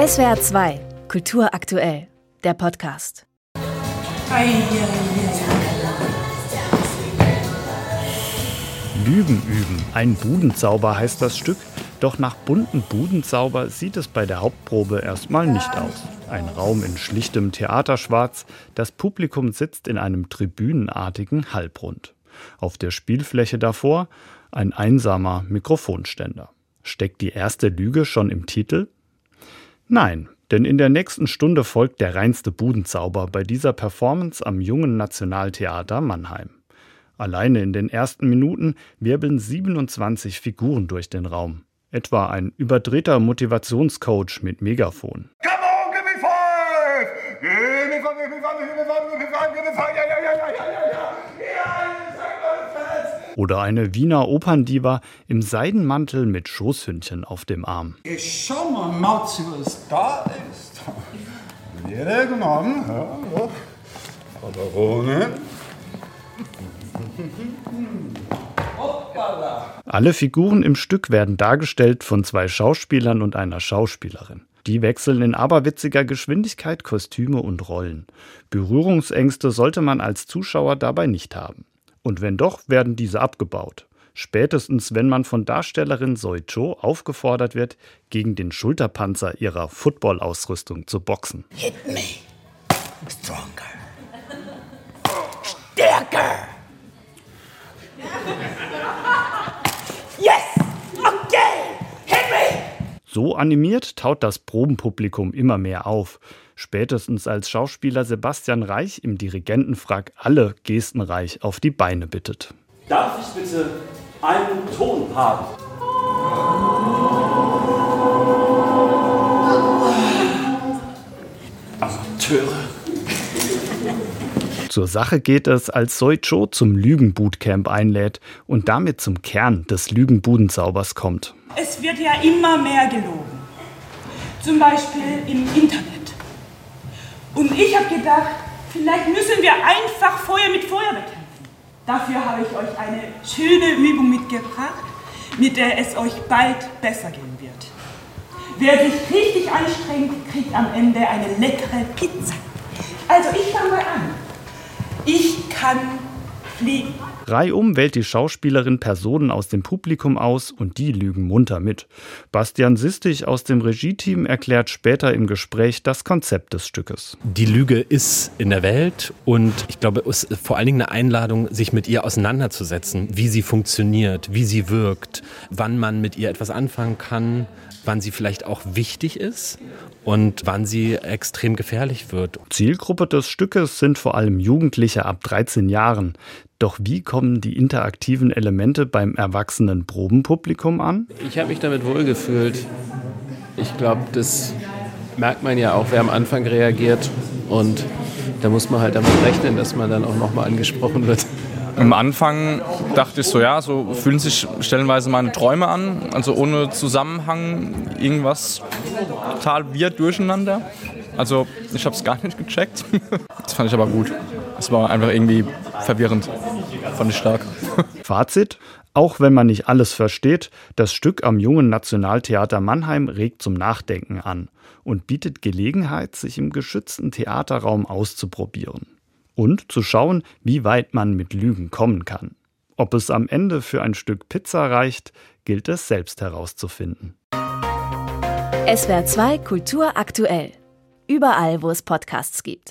SWR 2, Kultur aktuell, der Podcast. Lügen üben, ein Budenzauber heißt das Stück. Doch nach bunten Budenzauber sieht es bei der Hauptprobe erstmal nicht aus. Ein Raum in schlichtem Theaterschwarz, das Publikum sitzt in einem tribünenartigen Halbrund. Auf der Spielfläche davor ein einsamer Mikrofonständer. Steckt die erste Lüge schon im Titel? Nein, denn in der nächsten Stunde folgt der reinste Budenzauber bei dieser Performance am Jungen Nationaltheater Mannheim. Alleine in den ersten Minuten wirbeln 27 Figuren durch den Raum. Etwa ein überdrehter Motivationscoach mit Megafon. Come on, give me five! Give me five, give me five, give me five, give me five, give me five, ja, ja, ja, ja, ja, ja, ja. Oder eine Wiener Operndiva im Seidenmantel mit Schoßhündchen auf dem Arm. Ich schau mal, Mauzi, was da ist. Jeder genommen. Ja, ja. Paderone. Alle Figuren im Stück werden dargestellt von zwei Schauspielern und einer Schauspielerin. Die wechseln in aberwitziger Geschwindigkeit Kostüme und Rollen. Berührungsängste sollte man als Zuschauer dabei nicht haben. Und wenn doch, werden diese abgebaut. Spätestens, wenn man von Darstellerin Soi Cho aufgefordert wird, gegen den Schulterpanzer ihrer Football-Ausrüstung zu boxen. Hit me. Stronger. Stärker. Yes! So animiert taut das Probenpublikum immer mehr auf. Spätestens als Schauspieler Sebastian Reich im Dirigentenfrack alle gestenreich auf die Beine bittet. Darf ich bitte einen Ton haben? Amateure. Zur Sache geht es, als Soi Cho zum Lügenbootcamp einlädt und damit zum Kern des Lügenbudenzaubers kommt. Es wird ja immer mehr gelogen. Zum Beispiel im Internet. Und ich habe gedacht, vielleicht müssen wir einfach Feuer mit Feuer bekämpfen. Dafür habe ich euch eine schöne Übung mitgebracht, mit der es euch bald besser gehen wird. Wer sich richtig anstrengt, kriegt am Ende eine leckere Pizza. Also ich fange mal an. Ich kann fliegen. Reihum wählt die Schauspielerin Personen aus dem Publikum aus und die lügen munter mit. Bastian Sistich aus dem Regieteam erklärt später im Gespräch das Konzept des Stückes. Die Lüge ist in der Welt und ich glaube, es ist vor allen Dingen eine Einladung, sich mit ihr auseinanderzusetzen, wie sie funktioniert, wie sie wirkt, wann man mit ihr etwas anfangen kann, wann sie vielleicht auch wichtig ist und wann sie extrem gefährlich wird. Zielgruppe des Stückes sind vor allem Jugendliche ab 13 Jahren. Doch wie kommen die interaktiven Elemente beim erwachsenen Probenpublikum an? Ich habe mich damit wohlgefühlt. Ich glaube, das merkt man ja auch, wer am Anfang reagiert. Und da muss man halt damit rechnen, dass man dann auch nochmal angesprochen wird. Am Anfang dachte ich so, ja, so fühlen sich stellenweise meine Träume an, also ohne Zusammenhang, irgendwas total wir durcheinander. Also ich habe es gar nicht gecheckt. Das fand ich aber gut. Es war einfach irgendwie verwirrend. Fand ich stark. Fazit, auch wenn man nicht alles versteht, das Stück am Jungen Nationaltheater Mannheim regt zum Nachdenken an und bietet Gelegenheit, sich im geschützten Theaterraum auszuprobieren und zu schauen, wie weit man mit Lügen kommen kann. Ob es am Ende für ein Stück Pizza reicht, gilt es selbst herauszufinden. SWR 2 Kultur aktuell. Überall, wo es Podcasts gibt.